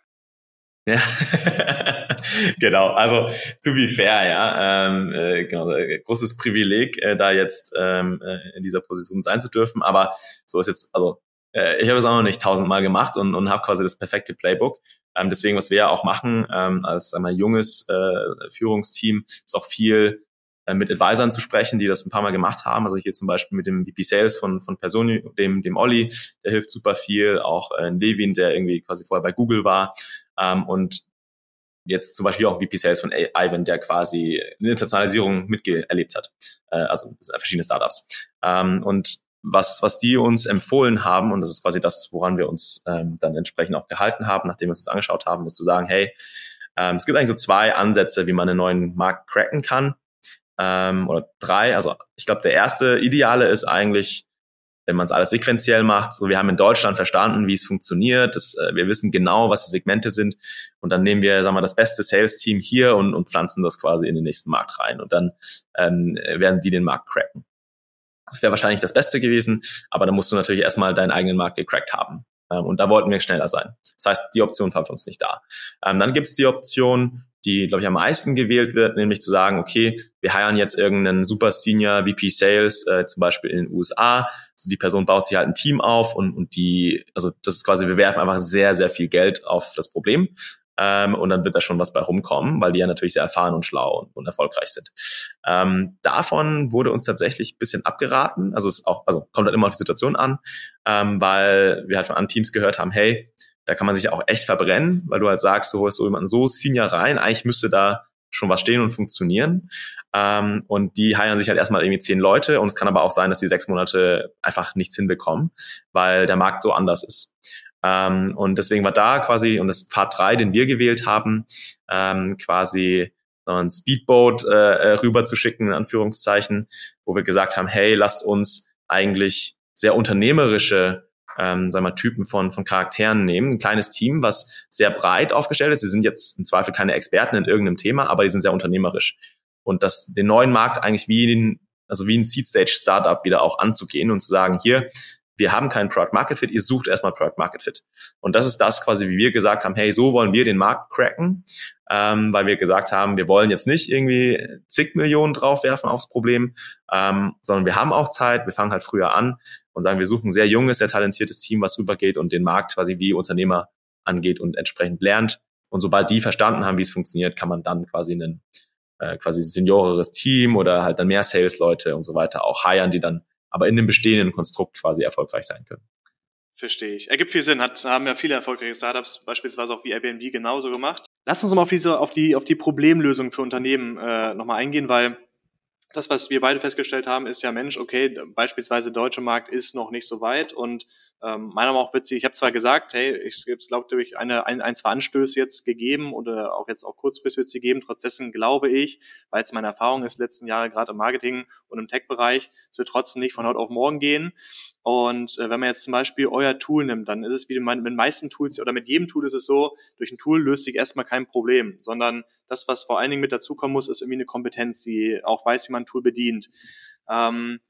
Ja, genau. Also to be fair, ja, ähm, äh, genau, äh, großes Privileg, äh, da jetzt ähm, äh, in dieser Position sein zu dürfen. Aber so ist jetzt, also äh, ich habe es auch noch nicht tausendmal gemacht und, und habe quasi das perfekte Playbook. Ähm, deswegen, was wir ja auch machen ähm, als einmal junges äh, Führungsteam, ist auch viel äh, mit Advisern zu sprechen, die das ein paar Mal gemacht haben. Also hier zum Beispiel mit dem VP Sales von, von Personi, dem, dem Olli, der hilft super viel. Auch äh, Levin, der irgendwie quasi vorher bei Google war. Ähm, und jetzt zum Beispiel auch VP Sales von Ivan, der quasi eine Internationalisierung miterlebt hat. Äh, also verschiedene Startups. Ähm, und was, was die uns empfohlen haben, und das ist quasi das, woran wir uns ähm, dann entsprechend auch gehalten haben, nachdem wir uns das angeschaut haben, ist zu sagen, hey, ähm, es gibt eigentlich so zwei Ansätze, wie man einen neuen Markt cracken kann ähm, oder drei. Also ich glaube, der erste ideale ist eigentlich, wenn man es alles sequenziell macht. So, wir haben in Deutschland verstanden, wie es funktioniert. Das, äh, wir wissen genau, was die Segmente sind. Und dann nehmen wir, sagen wir, das beste Sales-Team hier und, und pflanzen das quasi in den nächsten Markt rein. Und dann ähm, werden die den Markt cracken. Das wäre wahrscheinlich das Beste gewesen, aber dann musst du natürlich erstmal deinen eigenen Markt gecrackt haben. Ähm, und da wollten wir schneller sein. Das heißt, die Option war für uns nicht da. Ähm, dann gibt es die Option, die, glaube ich, am meisten gewählt wird, nämlich zu sagen, okay, wir heiern jetzt irgendeinen Super Senior VP Sales, äh, zum Beispiel in den USA. Also die Person baut sich halt ein Team auf und, und die, also das ist quasi, wir werfen einfach sehr, sehr viel Geld auf das Problem. Ähm, und dann wird da schon was bei rumkommen, weil die ja natürlich sehr erfahren und schlau und, und erfolgreich sind. Ähm, davon wurde uns tatsächlich ein bisschen abgeraten. Also es auch, also kommt halt immer auf die Situation an, ähm, weil wir halt von anderen Teams gehört haben, hey, da kann man sich auch echt verbrennen, weil du halt sagst, du holst so jemanden so senior rein, eigentlich müsste da schon was stehen und funktionieren. Ähm, und die heiern sich halt erstmal irgendwie zehn Leute und es kann aber auch sein, dass die sechs Monate einfach nichts hinbekommen, weil der Markt so anders ist. Ähm, und deswegen war da quasi, und das Pfad drei, den wir gewählt haben, ähm, quasi ein Speedboat äh, äh, rüber zu schicken, in Anführungszeichen, wo wir gesagt haben, hey, lasst uns eigentlich sehr unternehmerische ähm, sagen wir, Typen von, von Charakteren nehmen. Ein kleines Team, was sehr breit aufgestellt ist. Sie sind jetzt im Zweifel keine Experten in irgendeinem Thema, aber die sind sehr unternehmerisch. Und das, den neuen Markt eigentlich wie den, also wie ein Seed Stage Startup wieder auch anzugehen und zu sagen, hier, wir haben keinen Product Market Fit, ihr sucht erstmal Product Market Fit. Und das ist das quasi, wie wir gesagt haben, hey, so wollen wir den Markt cracken, ähm, weil wir gesagt haben, wir wollen jetzt nicht irgendwie zig Millionen draufwerfen aufs Problem, ähm, sondern wir haben auch Zeit, wir fangen halt früher an und sagen, wir suchen ein sehr junges, sehr talentiertes Team, was rübergeht und den Markt quasi wie Unternehmer angeht und entsprechend lernt. Und sobald die verstanden haben, wie es funktioniert, kann man dann quasi ein äh, quasi senioreres Team oder halt dann mehr Sales-Leute und so weiter auch hiren, die dann aber in dem bestehenden Konstrukt quasi erfolgreich sein können. Verstehe ich. Ergibt viel Sinn. Hat, haben ja viele erfolgreiche Startups, beispielsweise auch wie Airbnb, genauso gemacht. Lass uns mal auf diese, auf die, auf die Problemlösung für Unternehmen äh, nochmal eingehen, weil das, was wir beide festgestellt haben, ist ja, Mensch, okay, beispielsweise der deutsche Markt ist noch nicht so weit und ähm, meiner Meinung nach sie, ich habe zwar gesagt, hey, ich glaube, durch eine, ein, ein, zwei Anstöße jetzt gegeben oder auch jetzt auch kurzfristig wird sie geben, trotzdem glaube ich, weil es meine Erfahrung ist, letzten Jahre gerade im Marketing und im Tech-Bereich, es wird trotzdem nicht von heute auf morgen gehen. Und äh, wenn man jetzt zum Beispiel euer Tool nimmt, dann ist es wie mit den meisten Tools oder mit jedem Tool ist es so, durch ein Tool löst sich erstmal kein Problem, sondern das, was vor allen Dingen mit dazukommen muss, ist irgendwie eine Kompetenz, die auch weiß, wie man ein Tool bedient. Ähm,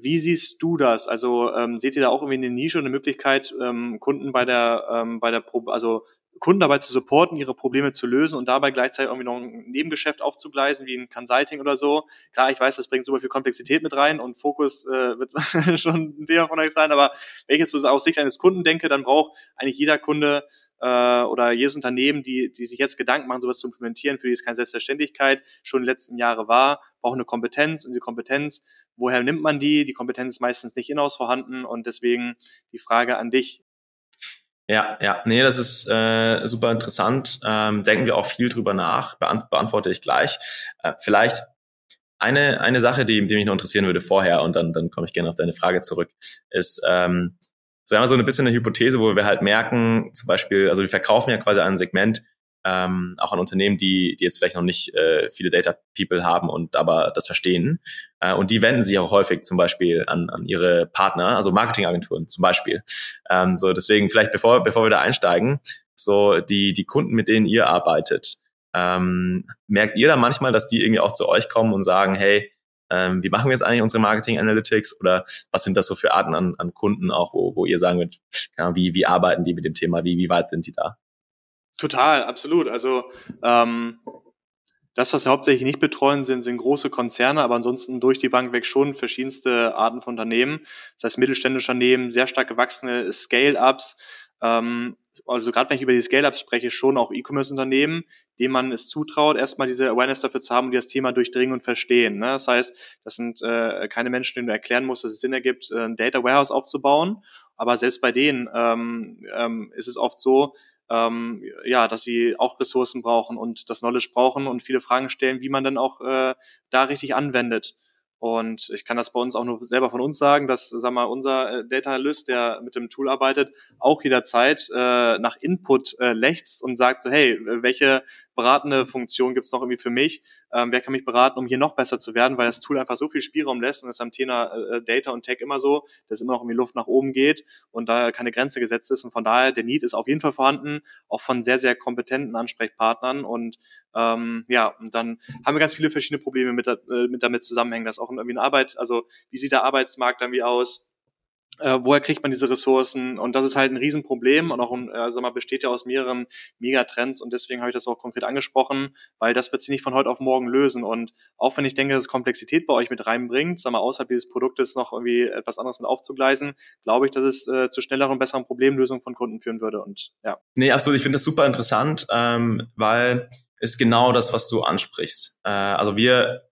wie siehst du das? Also ähm, seht ihr da auch irgendwie eine Nische und eine Möglichkeit, ähm, Kunden bei der, ähm, bei der Pro also Kunden dabei zu supporten, ihre Probleme zu lösen und dabei gleichzeitig irgendwie noch ein Nebengeschäft aufzugleisen, wie ein Consulting oder so. Klar, ich weiß, das bringt super viel Komplexität mit rein und Fokus äh, wird schon ein Thema von euch sein, aber wenn ich jetzt so aus Sicht eines Kunden denke, dann braucht eigentlich jeder Kunde äh, oder jedes Unternehmen, die, die sich jetzt Gedanken machen, sowas zu implementieren, für die es keine Selbstverständlichkeit schon in den letzten Jahren war, braucht eine Kompetenz und die Kompetenz, woher nimmt man die? Die Kompetenz ist meistens nicht in-house vorhanden und deswegen die Frage an dich, ja, ja, nee, das ist äh, super interessant. Ähm, denken wir auch viel drüber nach, beant beantworte ich gleich. Äh, vielleicht eine, eine Sache, die, die mich noch interessieren würde vorher, und dann, dann komme ich gerne auf deine Frage zurück, ist, ähm, so wir haben so ein bisschen eine Hypothese, wo wir halt merken, zum Beispiel, also wir verkaufen ja quasi ein Segment, ähm, auch an Unternehmen, die, die jetzt vielleicht noch nicht äh, viele Data People haben und aber das verstehen. Äh, und die wenden sich auch häufig zum Beispiel an, an ihre Partner, also Marketingagenturen zum Beispiel. Ähm, so deswegen vielleicht bevor, bevor wir da einsteigen, so die, die Kunden, mit denen ihr arbeitet, ähm, merkt ihr da manchmal, dass die irgendwie auch zu euch kommen und sagen, hey, ähm, wie machen wir jetzt eigentlich unsere Marketing Analytics oder was sind das so für Arten an, an Kunden auch, wo, wo ihr sagen würdet, ja, wie, wie arbeiten die mit dem Thema, wie, wie weit sind die da? Total, absolut. Also ähm, das, was wir hauptsächlich nicht betreuen, sind, sind große Konzerne, aber ansonsten durch die Bank weg schon verschiedenste Arten von Unternehmen. Das heißt mittelständische Unternehmen, sehr stark gewachsene Scale-Ups. Ähm, also gerade wenn ich über die Scale-Ups spreche, schon auch E-Commerce-Unternehmen, denen man es zutraut, erstmal diese Awareness dafür zu haben, die das Thema durchdringen und verstehen. Ne? Das heißt, das sind äh, keine Menschen, denen du erklären musst, dass es Sinn ergibt, äh, ein Data Warehouse aufzubauen. Aber selbst bei denen ähm, ähm, ist es oft so, ähm, ja, dass sie auch Ressourcen brauchen und das Knowledge brauchen und viele Fragen stellen, wie man dann auch äh, da richtig anwendet. Und ich kann das bei uns auch nur selber von uns sagen, dass, sag mal, unser äh, Data Analyst, der mit dem Tool arbeitet, auch jederzeit äh, nach Input äh, lechzt und sagt so, hey, welche beratende Funktion gibt's noch irgendwie für mich? Ähm, wer kann mich beraten, um hier noch besser zu werden, weil das Tool einfach so viel Spielraum lässt und das am Thema äh, Data und Tech immer so, dass immer noch irgendwie Luft nach oben geht und da keine Grenze gesetzt ist. Und von daher, der Need ist auf jeden Fall vorhanden, auch von sehr, sehr kompetenten Ansprechpartnern. Und ähm, ja, und dann haben wir ganz viele verschiedene Probleme mit, äh, mit damit zusammenhängen, dass auch irgendwie eine Arbeit, also wie sieht der Arbeitsmarkt dann wie aus? Äh, woher kriegt man diese Ressourcen? Und das ist halt ein Riesenproblem und auch äh, sag mal, besteht ja aus mehreren Megatrends und deswegen habe ich das auch konkret angesprochen, weil das wird sich nicht von heute auf morgen lösen. Und auch wenn ich denke, dass Komplexität bei euch mit reinbringt, sag mal, außerhalb dieses Produktes noch irgendwie etwas anderes mit aufzugleisen, glaube ich, dass es äh, zu schnelleren und besseren Problemlösungen von Kunden führen würde. Und ja. Nee, absolut. Ich finde das super interessant, ähm, weil es genau das, was du ansprichst. Äh, also wir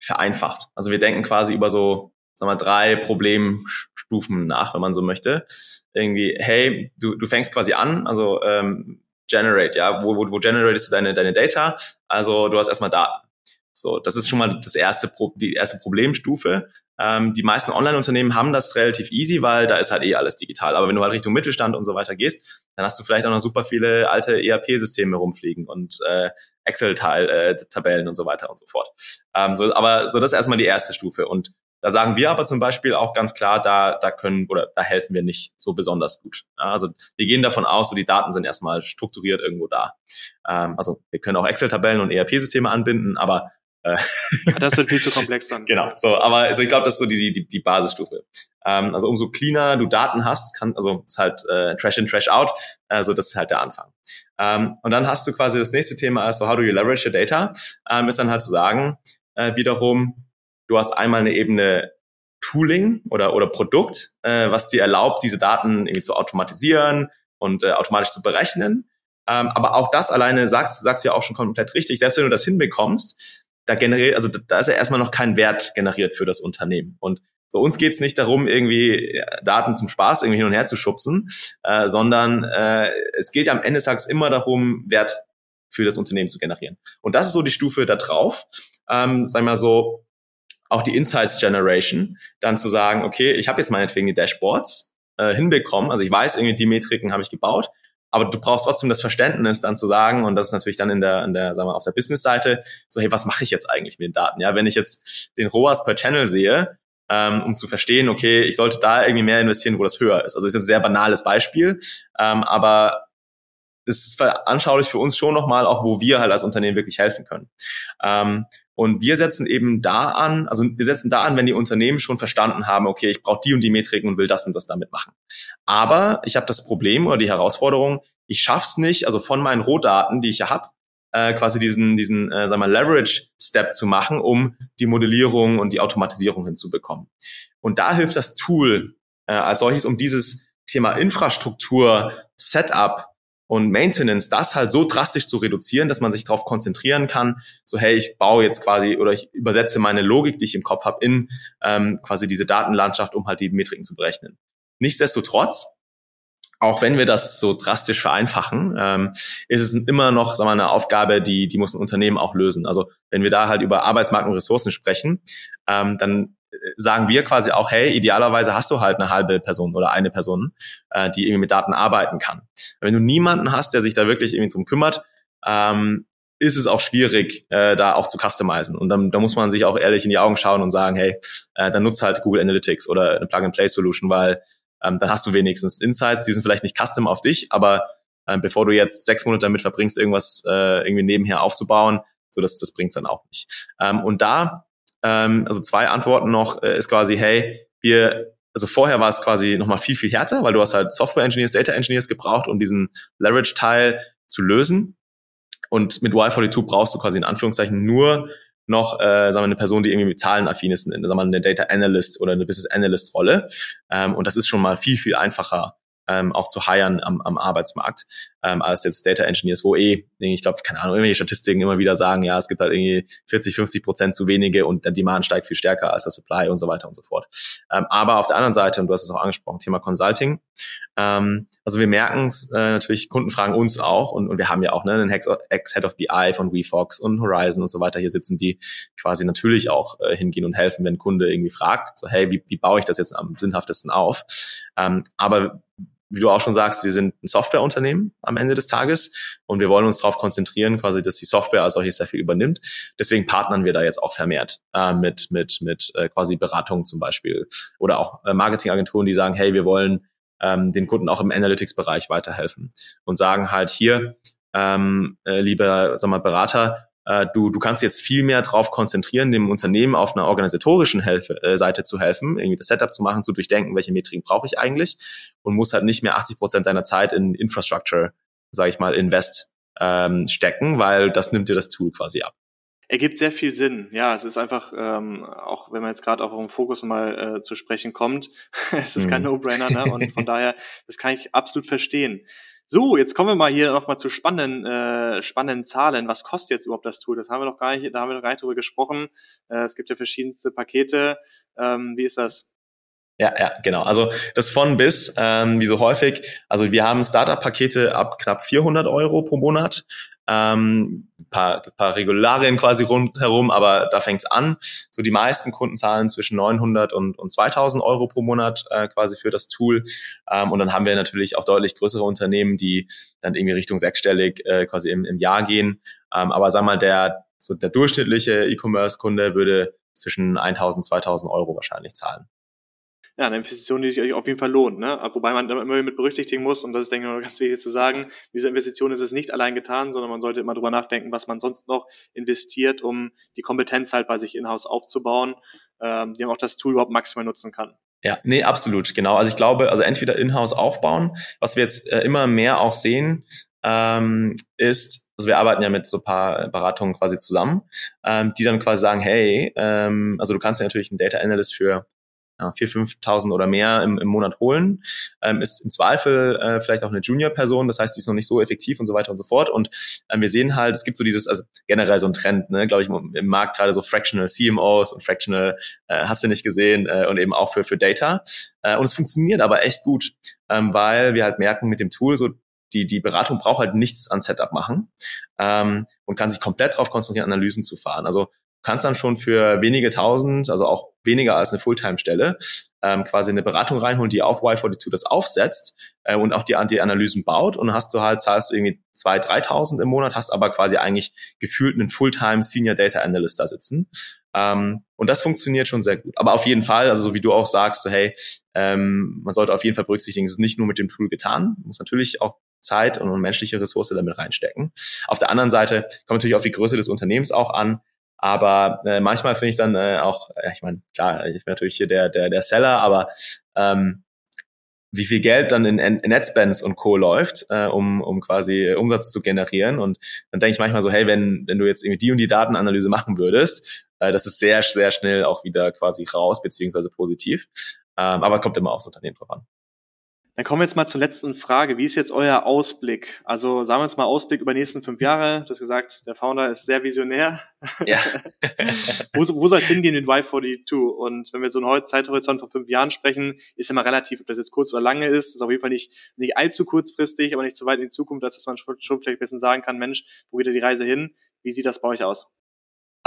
vereinfacht. Also wir denken quasi über so sagen wir, drei Problemstufen nach, wenn man so möchte. Irgendwie, hey, du, du fängst quasi an, also ähm, generate, ja, wo, wo, wo generatest du deine, deine Data? Also du hast erstmal Daten. So, das ist schon mal das erste, die erste Problemstufe. Ähm, die meisten Online-Unternehmen haben das relativ easy, weil da ist halt eh alles digital. Aber wenn du halt Richtung Mittelstand und so weiter gehst, dann hast du vielleicht auch noch super viele alte ERP-Systeme rumfliegen und äh, Excel-Tabellen äh, und so weiter und so fort. Ähm, so, aber so das ist erstmal die erste Stufe. Und da sagen wir aber zum Beispiel auch ganz klar, da, da können oder da helfen wir nicht so besonders gut. also wir gehen davon aus, so die Daten sind erstmal strukturiert irgendwo da. Ähm, also wir können auch Excel-Tabellen und ERP-Systeme anbinden, aber äh, das wird viel zu komplex dann. genau. So, aber also ich glaube, das ist so die, die, die Basisstufe. Ähm, also umso cleaner du Daten hast, kann, also ist halt äh, Trash in, Trash out. Also das ist halt der Anfang. Ähm, und dann hast du quasi das nächste Thema, also how do you leverage your data? Ähm, ist dann halt zu sagen, äh, wiederum, Du hast einmal eine Ebene Tooling oder, oder Produkt, äh, was dir erlaubt, diese Daten irgendwie zu automatisieren und äh, automatisch zu berechnen. Ähm, aber auch das alleine sagst, sagst du ja auch schon komplett richtig. Selbst wenn du das hinbekommst, da generiert, also da ist ja erstmal noch kein Wert generiert für das Unternehmen. Und so uns geht's nicht darum, irgendwie Daten zum Spaß irgendwie hin und her zu schubsen, äh, sondern äh, es geht ja am Ende des Tages immer darum, Wert für das Unternehmen zu generieren. Und das ist so die Stufe da drauf. Ähm, sag mal so, auch die Insights Generation, dann zu sagen, okay, ich habe jetzt meinetwegen die Dashboards äh, hinbekommen, also ich weiß, irgendwie die Metriken habe ich gebaut, aber du brauchst trotzdem das Verständnis, dann zu sagen, und das ist natürlich dann in der, in der, sagen wir, auf der Business-Seite, so, hey, was mache ich jetzt eigentlich mit den Daten? Ja, wenn ich jetzt den ROAS per Channel sehe, ähm, um zu verstehen, okay, ich sollte da irgendwie mehr investieren, wo das höher ist. Also ist jetzt ein sehr banales Beispiel, ähm, aber das ist veranschaulich für uns schon nochmal, auch wo wir halt als Unternehmen wirklich helfen können. Ähm, und wir setzen eben da an, also wir setzen da an, wenn die Unternehmen schon verstanden haben, okay, ich brauche die und die Metriken und will das und das damit machen. Aber ich habe das Problem oder die Herausforderung, ich schaff's nicht, also von meinen Rohdaten, die ich ja habe, äh, quasi diesen, diesen äh, sagen wir, Leverage-Step zu machen, um die Modellierung und die Automatisierung hinzubekommen. Und da hilft das Tool äh, als solches, um dieses Thema Infrastruktur, Setup und Maintenance, das halt so drastisch zu reduzieren, dass man sich darauf konzentrieren kann, so hey, ich baue jetzt quasi oder ich übersetze meine Logik, die ich im Kopf habe, in ähm, quasi diese Datenlandschaft, um halt die Metriken zu berechnen. Nichtsdestotrotz, auch wenn wir das so drastisch vereinfachen, ähm, ist es immer noch sagen wir, eine Aufgabe, die, die muss ein Unternehmen auch lösen. Also wenn wir da halt über Arbeitsmarkt und Ressourcen sprechen, ähm, dann sagen wir quasi auch, hey, idealerweise hast du halt eine halbe Person oder eine Person, äh, die irgendwie mit Daten arbeiten kann. Wenn du niemanden hast, der sich da wirklich irgendwie drum kümmert, ähm, ist es auch schwierig, äh, da auch zu customizen. Und dann da muss man sich auch ehrlich in die Augen schauen und sagen, hey, äh, dann nutzt halt Google Analytics oder eine Plug-and-Play-Solution, weil ähm, dann hast du wenigstens Insights, die sind vielleicht nicht custom auf dich, aber äh, bevor du jetzt sechs Monate damit verbringst, irgendwas äh, irgendwie nebenher aufzubauen, so das, das bringt's dann auch nicht. Ähm, und da ähm, also zwei Antworten noch, äh, ist quasi, hey, wir, also vorher war es quasi nochmal viel, viel härter, weil du hast halt Software Engineers, Data Engineers gebraucht, um diesen Leverage-Teil zu lösen. Und mit Y42 brauchst du quasi in Anführungszeichen nur noch, äh, sagen wir, eine Person, die irgendwie mit Zahlen affin ist, sagen wir, eine Data Analyst oder eine Business Analyst Rolle. Ähm, und das ist schon mal viel, viel einfacher, ähm, auch zu hiren am, am Arbeitsmarkt, ähm, als jetzt Data Engineers, wo eh, ich glaube, keine Ahnung, irgendwelche Statistiken immer wieder sagen, ja, es gibt halt irgendwie 40, 50 Prozent zu wenige und der Demand steigt viel stärker als der Supply und so weiter und so fort. Ähm, aber auf der anderen Seite, und du hast es auch angesprochen, Thema Consulting, ähm, also wir merken es äh, natürlich, Kunden fragen uns auch und, und wir haben ja auch ne, einen Ex-Head of BI von WeFox und Horizon und so weiter hier sitzen, die quasi natürlich auch äh, hingehen und helfen, wenn ein Kunde irgendwie fragt, so hey, wie, wie baue ich das jetzt am sinnhaftesten auf? Ähm, aber wie du auch schon sagst, wir sind ein Softwareunternehmen am Ende des Tages und wir wollen uns darauf konzentrieren, quasi, dass die Software als solches sehr viel übernimmt. Deswegen partnern wir da jetzt auch vermehrt äh, mit mit mit äh, quasi Beratungen zum Beispiel oder auch äh, Marketingagenturen, die sagen, hey, wir wollen ähm, den Kunden auch im Analytics-Bereich weiterhelfen und sagen halt hier, ähm, äh, lieber sag mal, Berater, äh, du, du kannst jetzt viel mehr drauf konzentrieren, dem Unternehmen auf einer organisatorischen Hilfe, äh, Seite zu helfen, irgendwie das Setup zu machen, zu durchdenken, welche Metriken brauche ich eigentlich und muss halt nicht mehr 80 Prozent deiner Zeit in Infrastructure, sage ich mal, invest ähm, stecken, weil das nimmt dir das Tool quasi ab ergibt sehr viel Sinn. Ja, es ist einfach, ähm, auch wenn man jetzt gerade auch auf den Fokus mal äh, zu sprechen kommt, es ist mhm. kein No-Brainer, ne? Und von daher, das kann ich absolut verstehen. So, jetzt kommen wir mal hier nochmal zu spannenden, äh, spannenden Zahlen. Was kostet jetzt überhaupt das Tool? Das haben wir noch gar nicht, da haben wir noch gar nicht drüber gesprochen. Äh, es gibt ja verschiedenste Pakete. Ähm, wie ist das? Ja, ja, genau. Also das von bis, ähm, wie so häufig. Also wir haben Startup-Pakete ab knapp 400 Euro pro Monat. Ähm, paar, paar Regularien quasi rundherum, aber da fängt's an. So die meisten Kunden zahlen zwischen 900 und, und 2000 Euro pro Monat äh, quasi für das Tool. Ähm, und dann haben wir natürlich auch deutlich größere Unternehmen, die dann irgendwie Richtung sechsstellig äh, quasi im, im Jahr gehen. Ähm, aber sag mal, der, so der durchschnittliche E-Commerce-Kunde würde zwischen 1000 2000 Euro wahrscheinlich zahlen ja, eine Investition, die sich auf jeden Fall lohnt. Ne? Wobei man immer mit berücksichtigen muss, und das ist, denke ich, ganz wichtig zu sagen, diese Investition ist es nicht allein getan, sondern man sollte immer drüber nachdenken, was man sonst noch investiert, um die Kompetenz halt bei sich in-house aufzubauen, ähm, die man auch das Tool überhaupt maximal nutzen kann. Ja, nee, absolut, genau. Also ich glaube, also entweder in-house aufbauen, was wir jetzt äh, immer mehr auch sehen, ähm, ist, also wir arbeiten ja mit so paar Beratungen quasi zusammen, ähm, die dann quasi sagen, hey, ähm, also du kannst ja natürlich einen Data Analyst für ja, 4.000, 5.000 oder mehr im, im Monat holen, ähm, ist im Zweifel äh, vielleicht auch eine Junior-Person, das heißt, die ist noch nicht so effektiv und so weiter und so fort. Und ähm, wir sehen halt, es gibt so dieses, also generell so ein Trend, ne, glaube ich, im Markt gerade so Fractional CMOs und Fractional äh, hast du nicht gesehen äh, und eben auch für, für Data. Äh, und es funktioniert aber echt gut, ähm, weil wir halt merken mit dem Tool so, die, die Beratung braucht halt nichts an Setup machen ähm, und kann sich komplett darauf konzentrieren, Analysen zu fahren. Also kannst dann schon für wenige tausend, also auch weniger als eine Fulltime-Stelle, ähm, quasi eine Beratung reinholen, die auf Y42 das aufsetzt äh, und auch die, die Analysen baut und hast du halt, zahlst du irgendwie zwei, dreitausend im Monat, hast aber quasi eigentlich gefühlt einen Fulltime Senior Data Analyst da sitzen. Ähm, und das funktioniert schon sehr gut. Aber auf jeden Fall, also so wie du auch sagst, so hey, ähm, man sollte auf jeden Fall berücksichtigen, es ist nicht nur mit dem Tool getan, muss natürlich auch Zeit und menschliche Ressource damit reinstecken. Auf der anderen Seite kommt natürlich auf die Größe des Unternehmens auch an. Aber äh, manchmal finde ich dann äh, auch, ja, ich meine, klar, ich bin natürlich hier der, der, der Seller, aber ähm, wie viel Geld dann in, in Netspends und Co. läuft, äh, um, um quasi Umsatz zu generieren. Und dann denke ich manchmal so, hey, wenn, wenn du jetzt irgendwie die und die Datenanalyse machen würdest, äh, das ist sehr, sehr schnell auch wieder quasi raus, beziehungsweise positiv. Ähm, aber kommt immer aufs Unternehmen drauf an. Dann kommen wir jetzt mal zur letzten Frage. Wie ist jetzt euer Ausblick? Also sagen wir jetzt mal Ausblick über die nächsten fünf Jahre. Du hast gesagt, der Founder ist sehr visionär. Ja. wo, wo soll es hingehen mit Y42? Und wenn wir so einen Zeithorizont von fünf Jahren sprechen, ist mal relativ, ob das jetzt kurz oder lange ist. Das ist auf jeden Fall nicht, nicht allzu kurzfristig, aber nicht zu weit in die Zukunft, als dass man schon, schon vielleicht ein bisschen sagen kann, Mensch, wo geht da die Reise hin? Wie sieht das bei euch aus?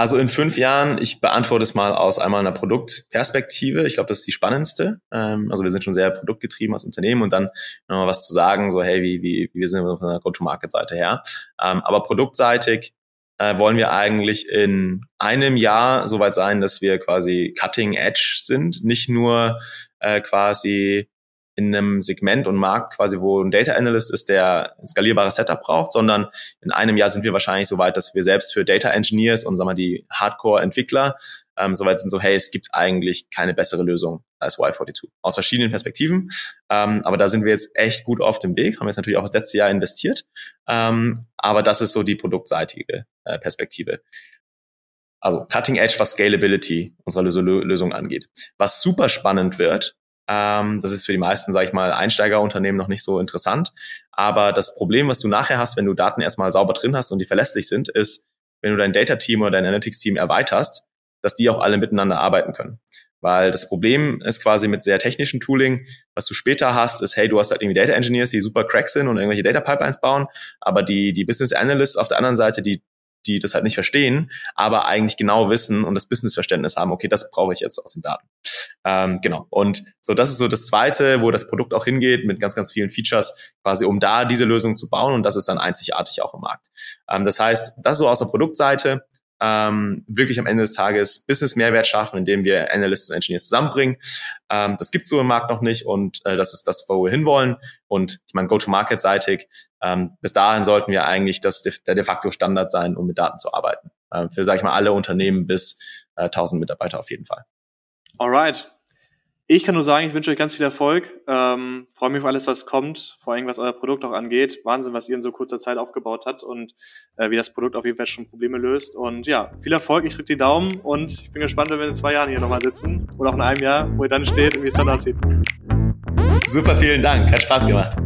Also in fünf Jahren, ich beantworte es mal aus einmal einer Produktperspektive. Ich glaube, das ist die spannendste. Ähm, also wir sind schon sehr produktgetrieben als Unternehmen und dann nochmal was zu sagen, so hey, wie, wie, wie sind wir von der Go-to-Market-Seite her. Ähm, aber produktseitig äh, wollen wir eigentlich in einem Jahr soweit sein, dass wir quasi cutting edge sind, nicht nur äh, quasi in einem Segment und Markt quasi, wo ein Data Analyst ist, der ein skalierbares Setup braucht, sondern in einem Jahr sind wir wahrscheinlich so weit, dass wir selbst für Data Engineers und sagen wir die Hardcore-Entwickler ähm, soweit sind, so hey, es gibt eigentlich keine bessere Lösung als Y42 aus verschiedenen Perspektiven. Ähm, aber da sind wir jetzt echt gut auf dem Weg, haben jetzt natürlich auch das letzte Jahr investiert. Ähm, aber das ist so die produktseitige äh, Perspektive. Also Cutting Edge, was Scalability unserer Lösung angeht. Was super spannend wird, ähm, das ist für die meisten, sage ich mal, Einsteigerunternehmen noch nicht so interessant. Aber das Problem, was du nachher hast, wenn du Daten erstmal sauber drin hast und die verlässlich sind, ist, wenn du dein Data-Team oder dein Analytics-Team erweiterst, dass die auch alle miteinander arbeiten können. Weil das Problem ist quasi mit sehr technischen Tooling, was du später hast, ist, hey, du hast halt irgendwie Data Engineers, die super crack sind und irgendwelche Data Pipelines bauen, aber die, die Business Analysts auf der anderen Seite, die die das halt nicht verstehen, aber eigentlich genau wissen und das Businessverständnis haben, okay, das brauche ich jetzt aus den Daten. Ähm, genau. Und so, das ist so das Zweite, wo das Produkt auch hingeht, mit ganz, ganz vielen Features, quasi um da diese Lösung zu bauen und das ist dann einzigartig auch im Markt. Ähm, das heißt, das so aus der Produktseite, ähm, wirklich am Ende des Tages Business-Mehrwert schaffen, indem wir Analysts und Engineers zusammenbringen. Ähm, das gibt's so im Markt noch nicht und äh, das ist das, wo wir hinwollen. Und ich meine, Go-to-Market-seitig, ähm, bis dahin sollten wir eigentlich das der de facto Standard sein, um mit Daten zu arbeiten. äh, für, sag ich mal, alle Unternehmen bis äh, 1000 Mitarbeiter auf jeden Fall. Alright. Ich kann nur sagen, ich wünsche euch ganz viel Erfolg. Ähm, freue mich auf alles, was kommt, vor allem was euer Produkt auch angeht. Wahnsinn, was ihr in so kurzer Zeit aufgebaut habt und äh, wie das Produkt auf jeden Fall schon Probleme löst. Und ja, viel Erfolg, ich drücke die Daumen und ich bin gespannt, wenn wir in zwei Jahren hier nochmal sitzen oder auch in einem Jahr, wo ihr dann steht und wie es dann aussieht. Super, vielen Dank. Hat Spaß gemacht.